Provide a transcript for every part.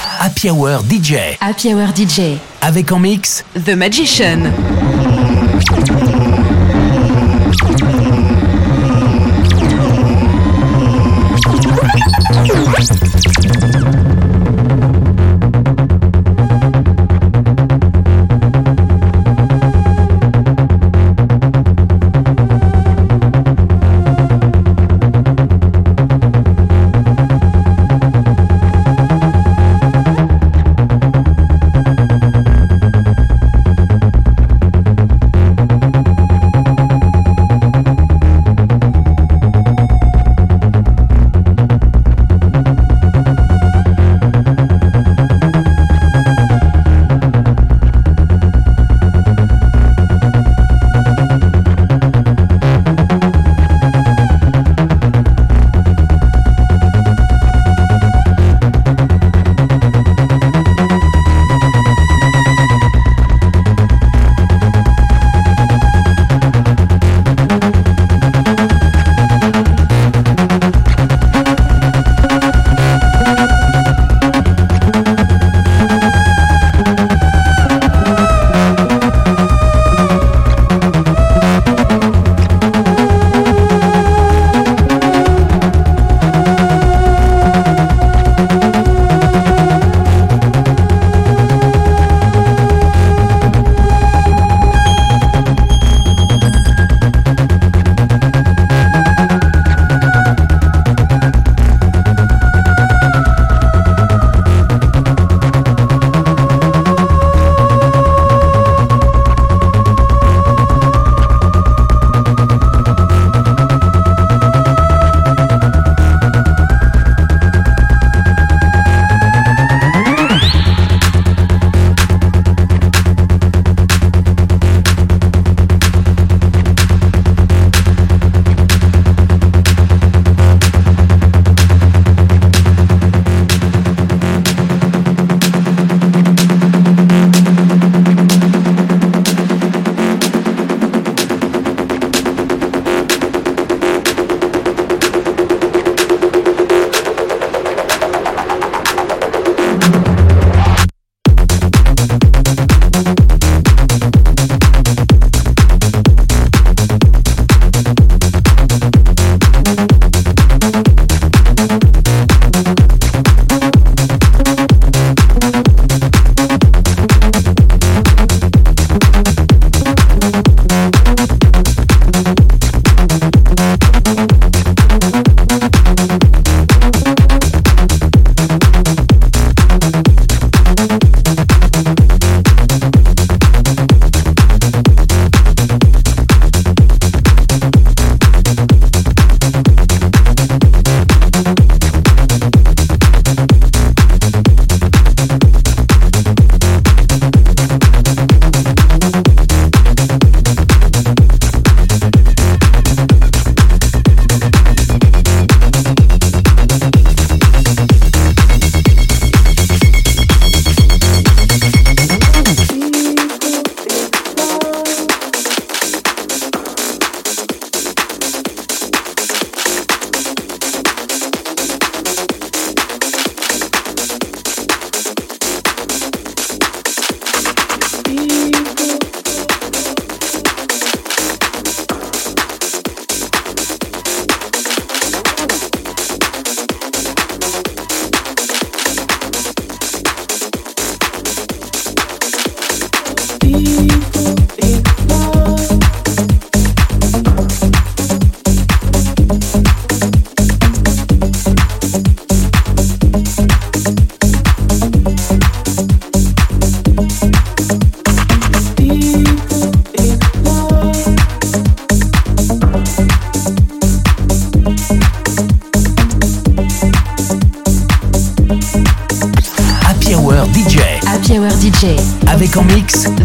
Happy Hour DJ. Happy Hour DJ. Avec en mix The Magician.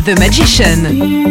The Magician.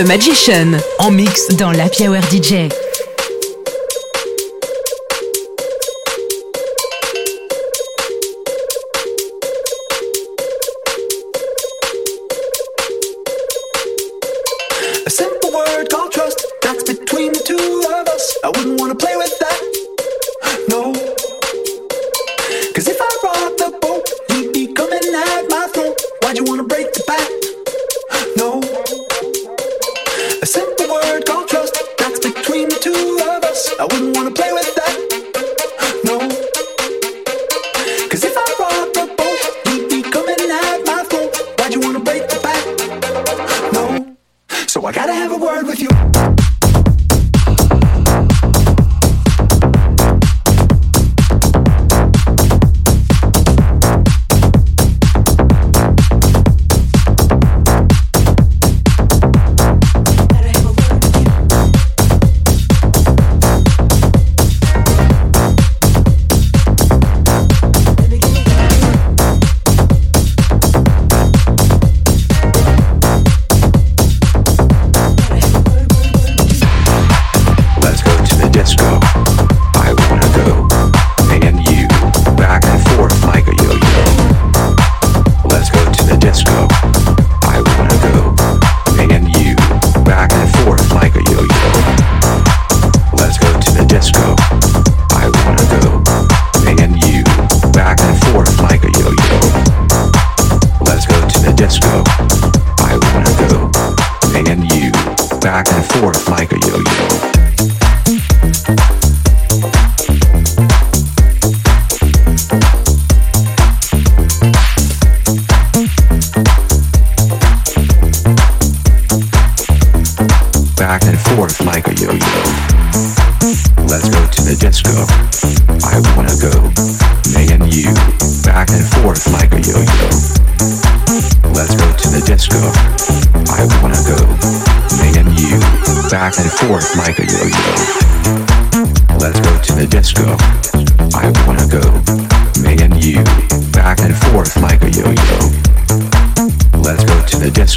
The Magician en mix dans la Hour DJ.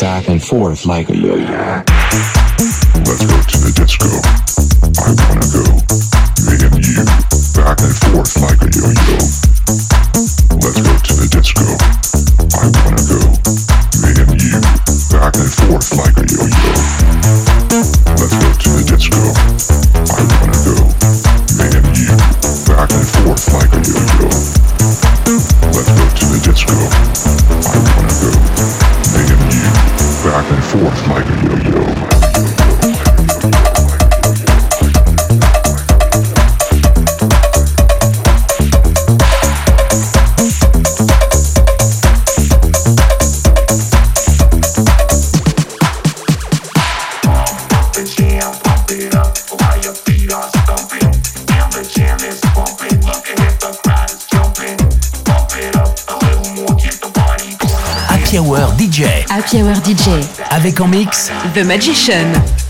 back and forth like a yo-yo. Let's go to the disco. I wanna go. Avec en mix The Magician.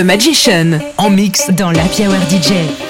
The Magician. En mix dans la Hour DJ.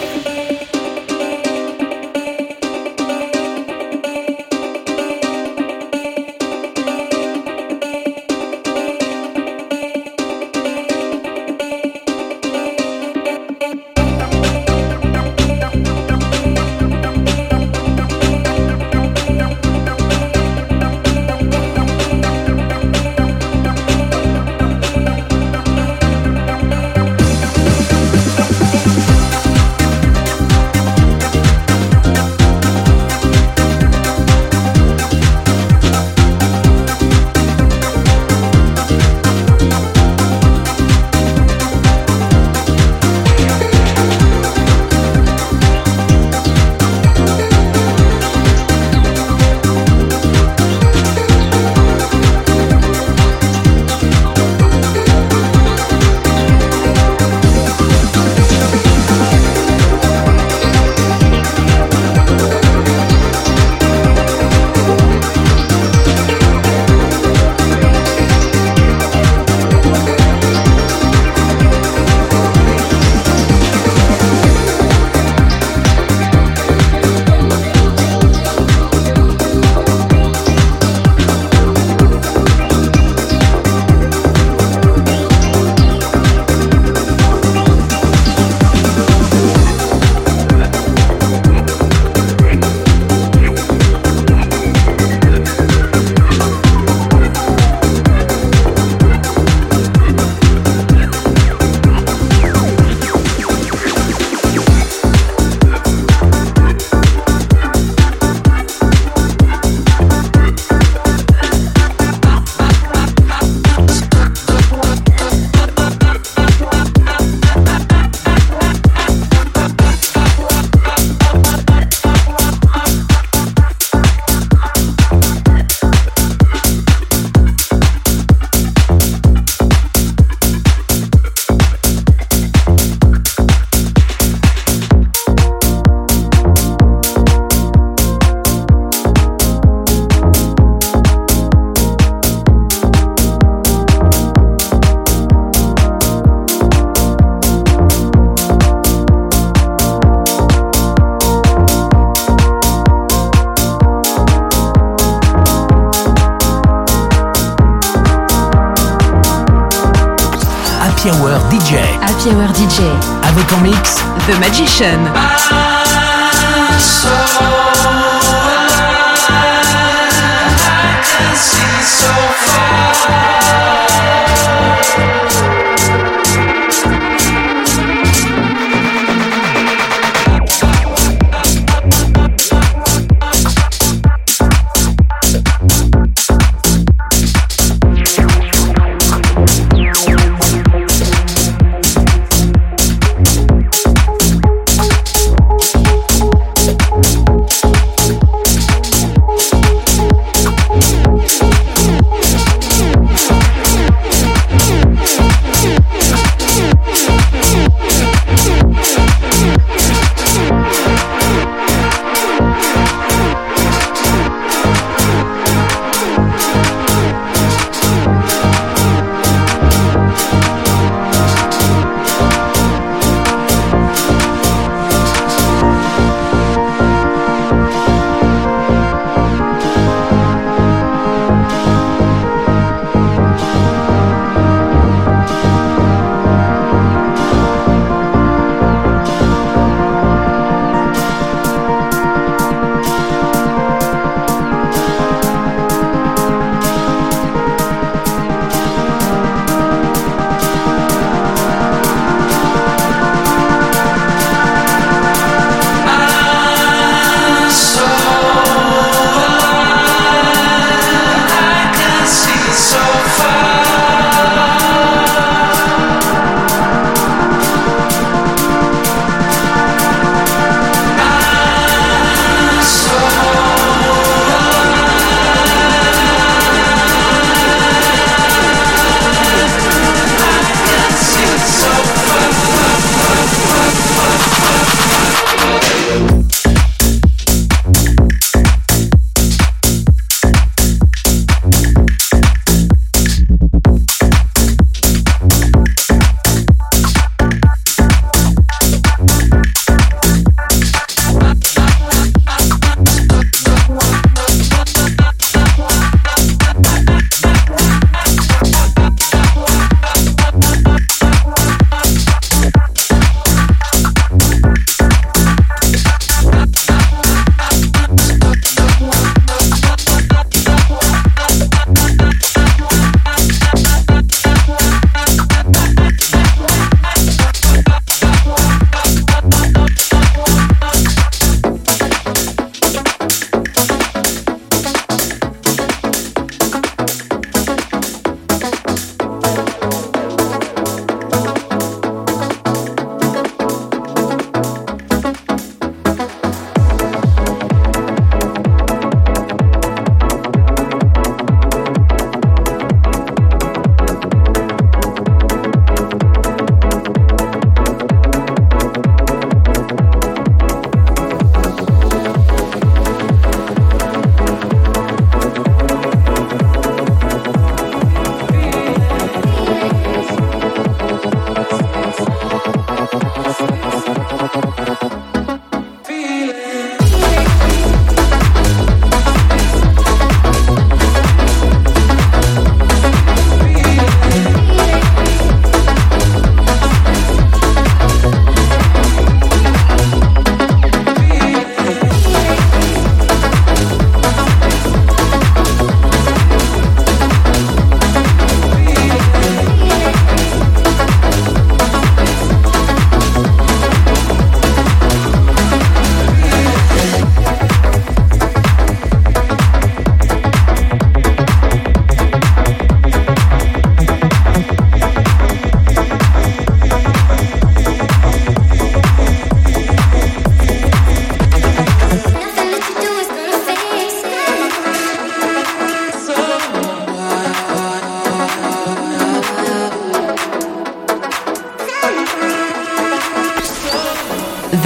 The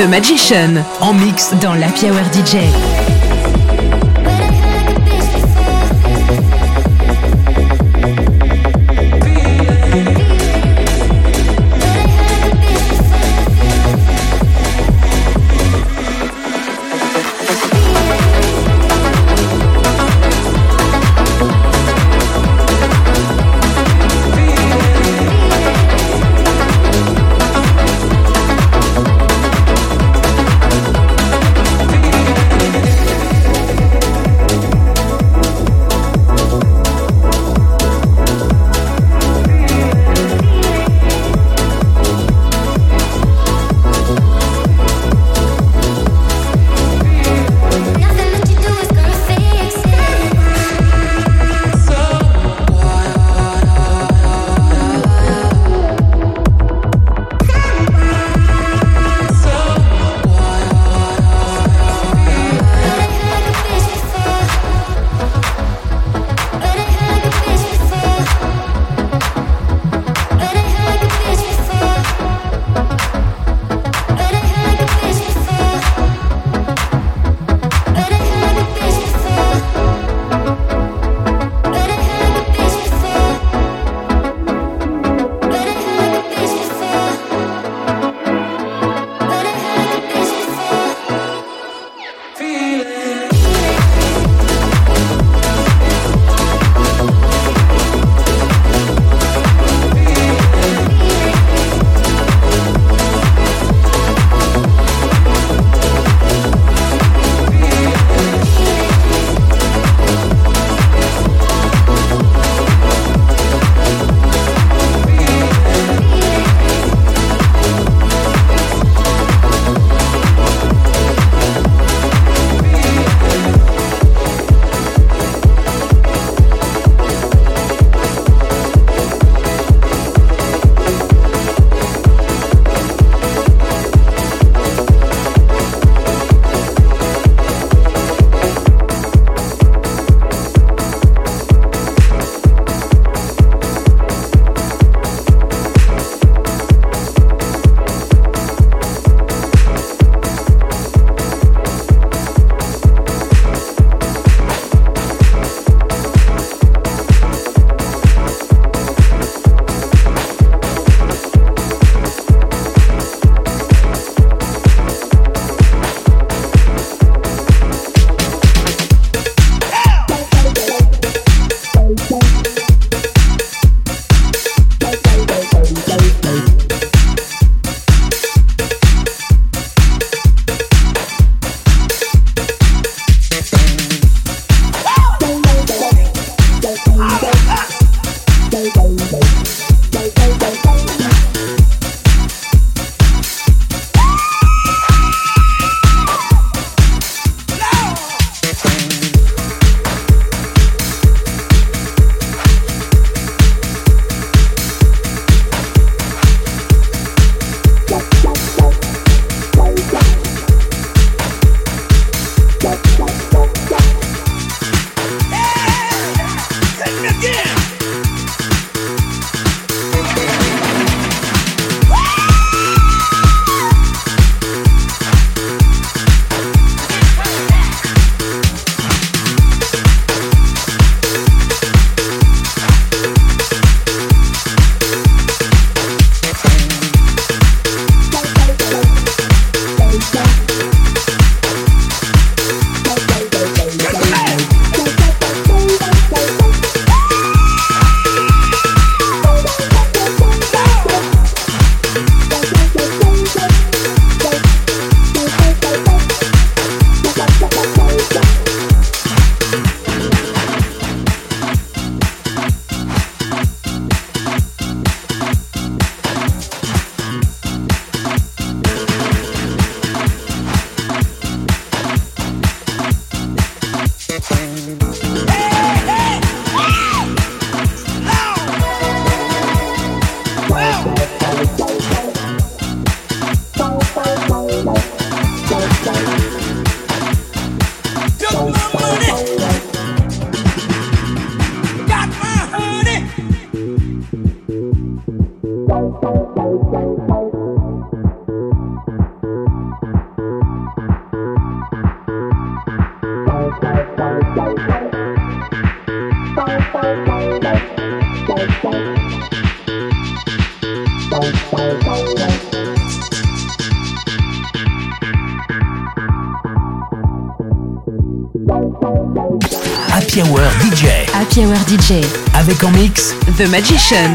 The Magician, en mix dans la Hour DJ. Avec en mix The Magician.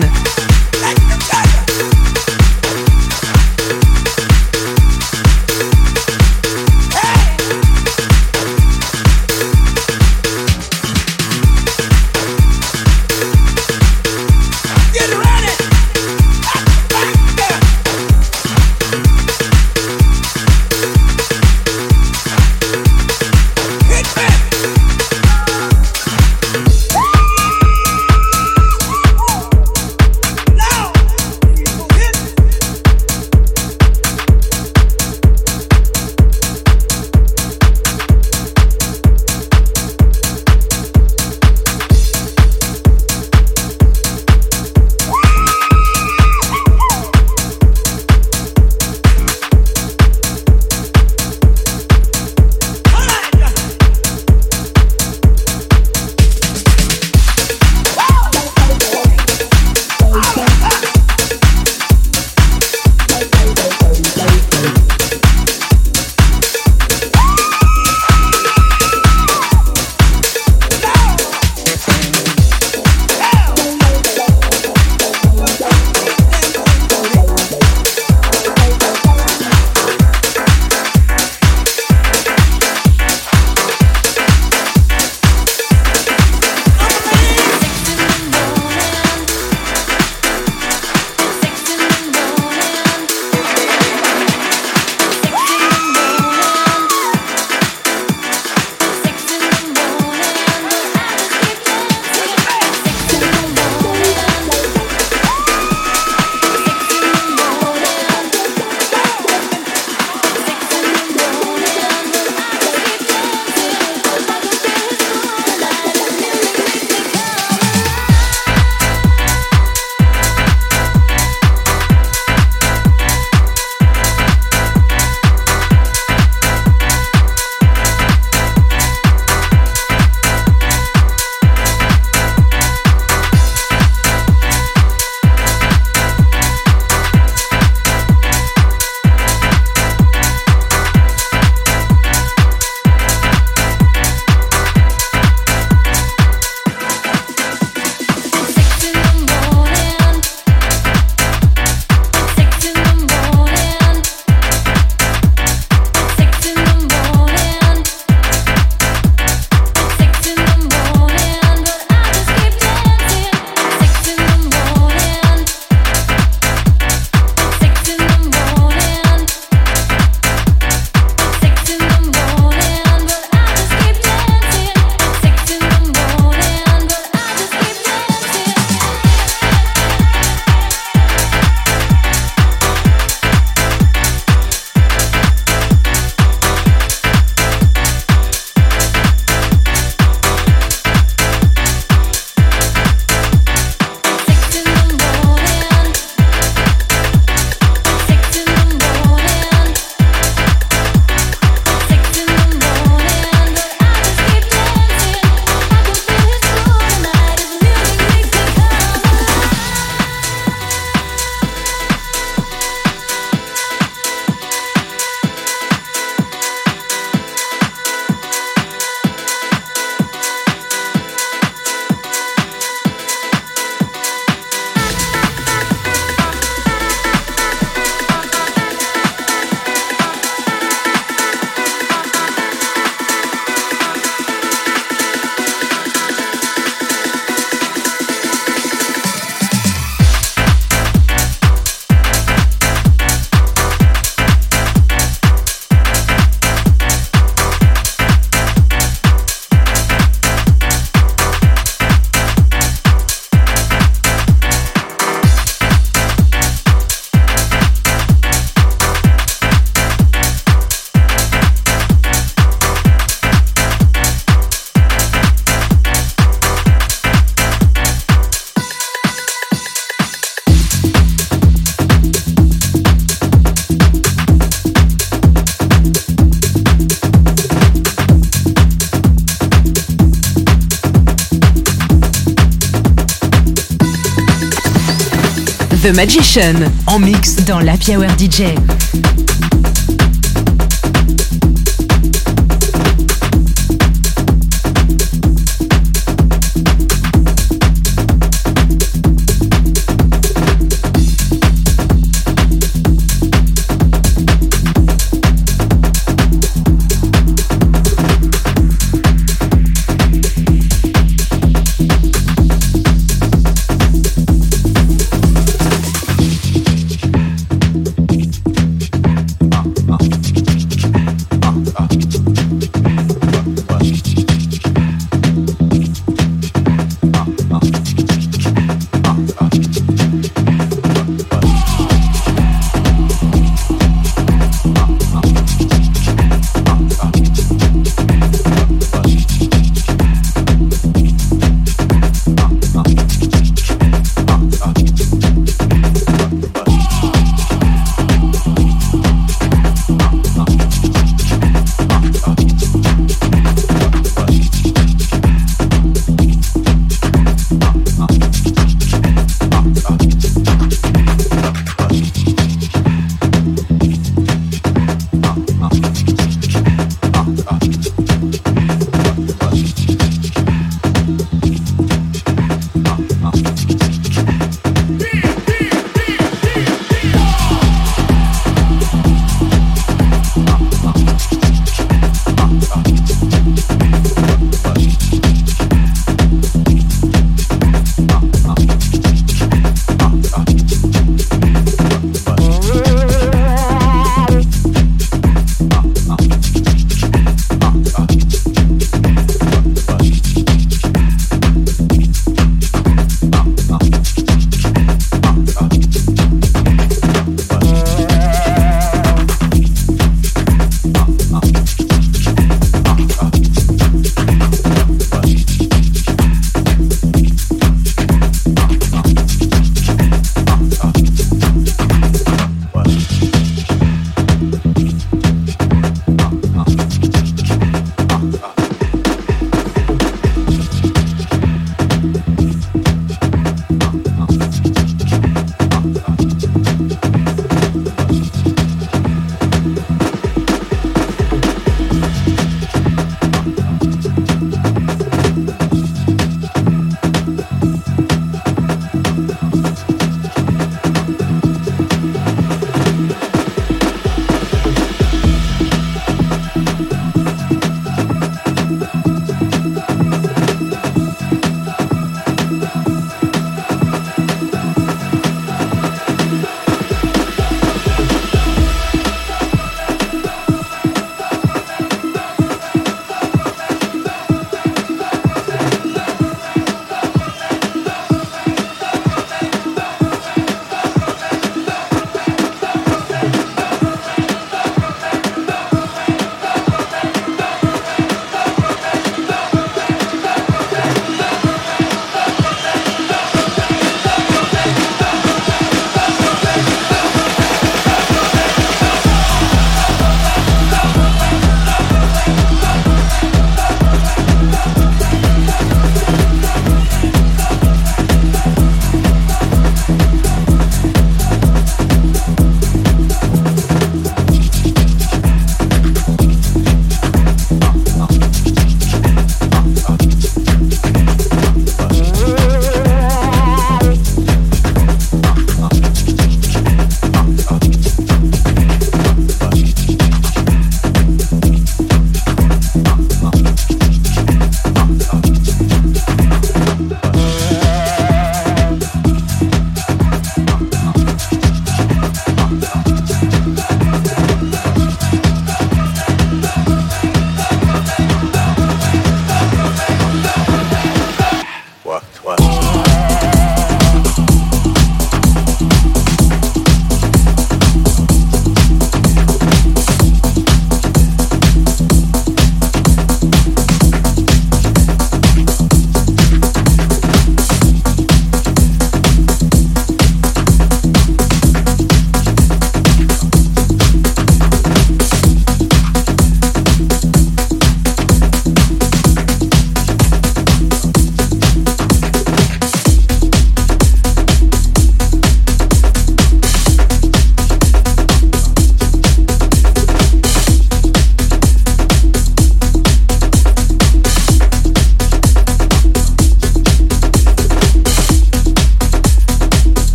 The Magician en mix dans la Hour DJ.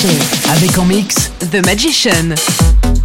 The Magician. The Magician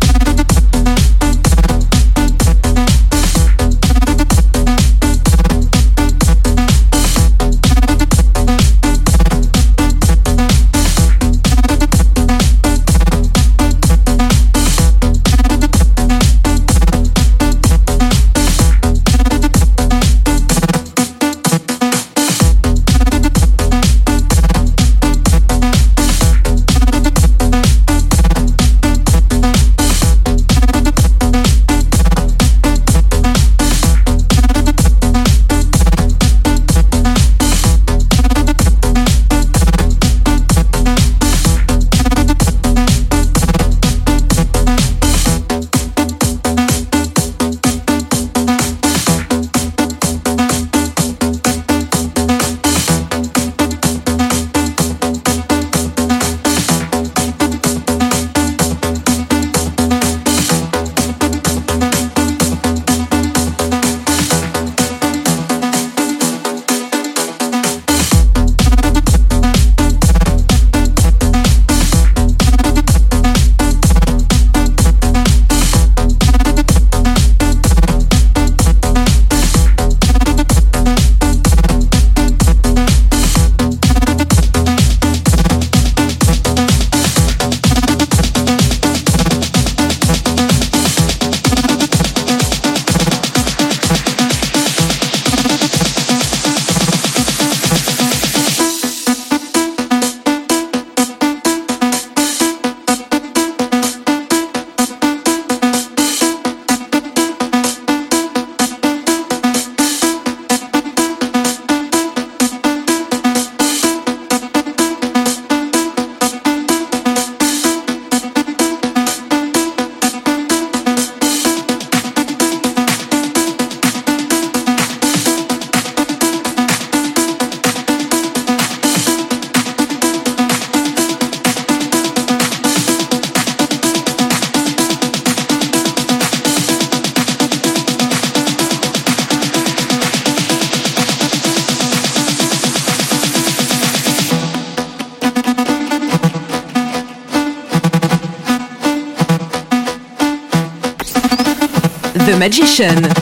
en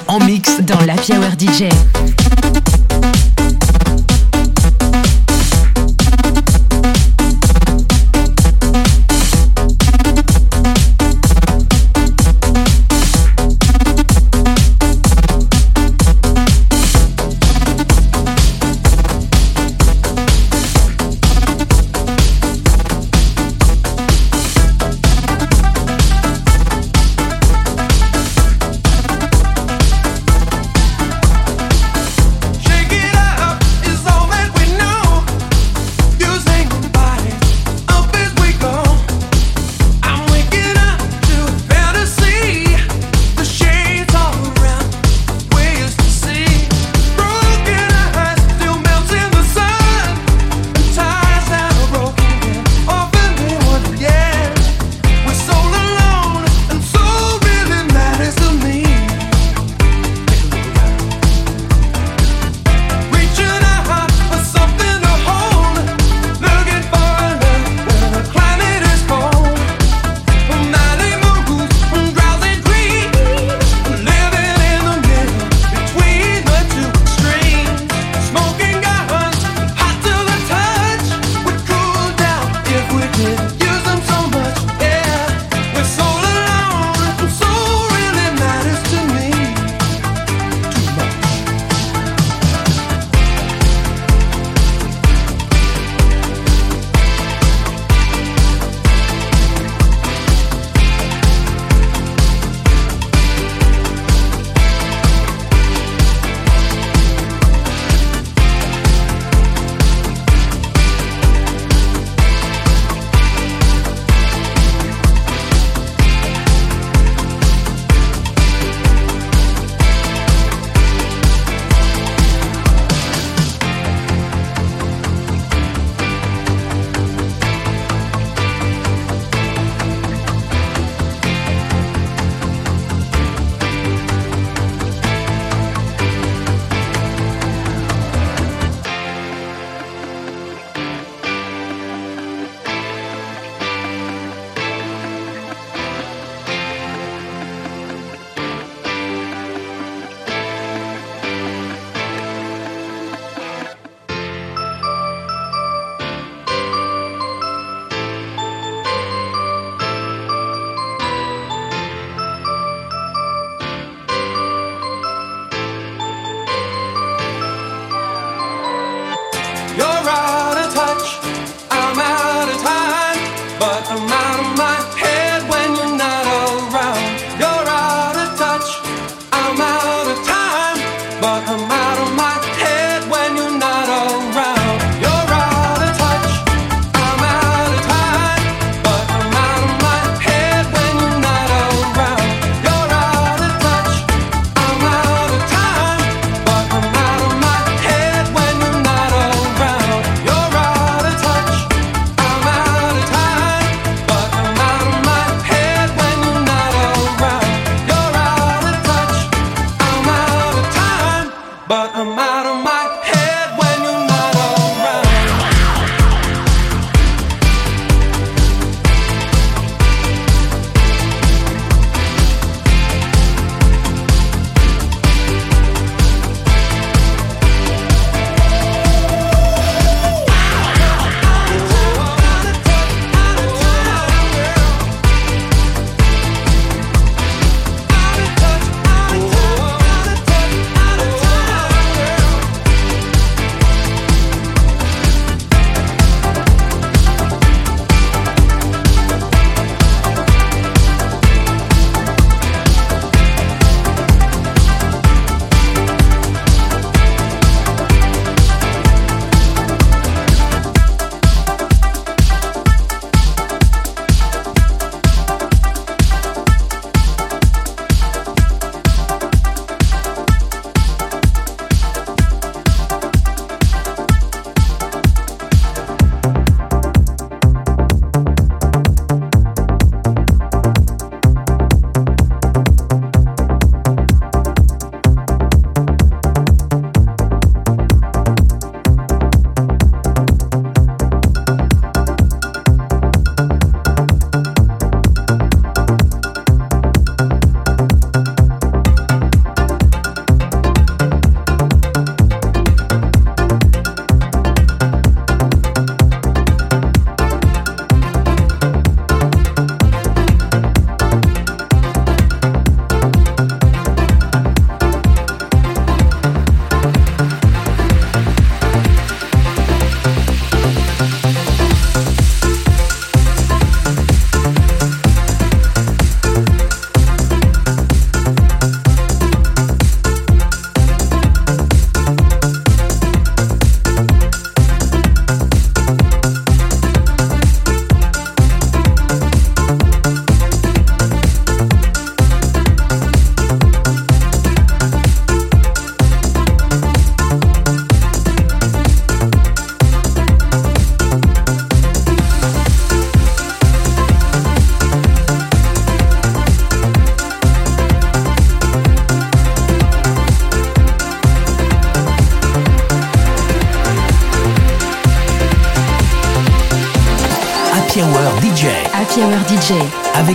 You're right.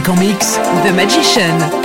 En mix The Magician.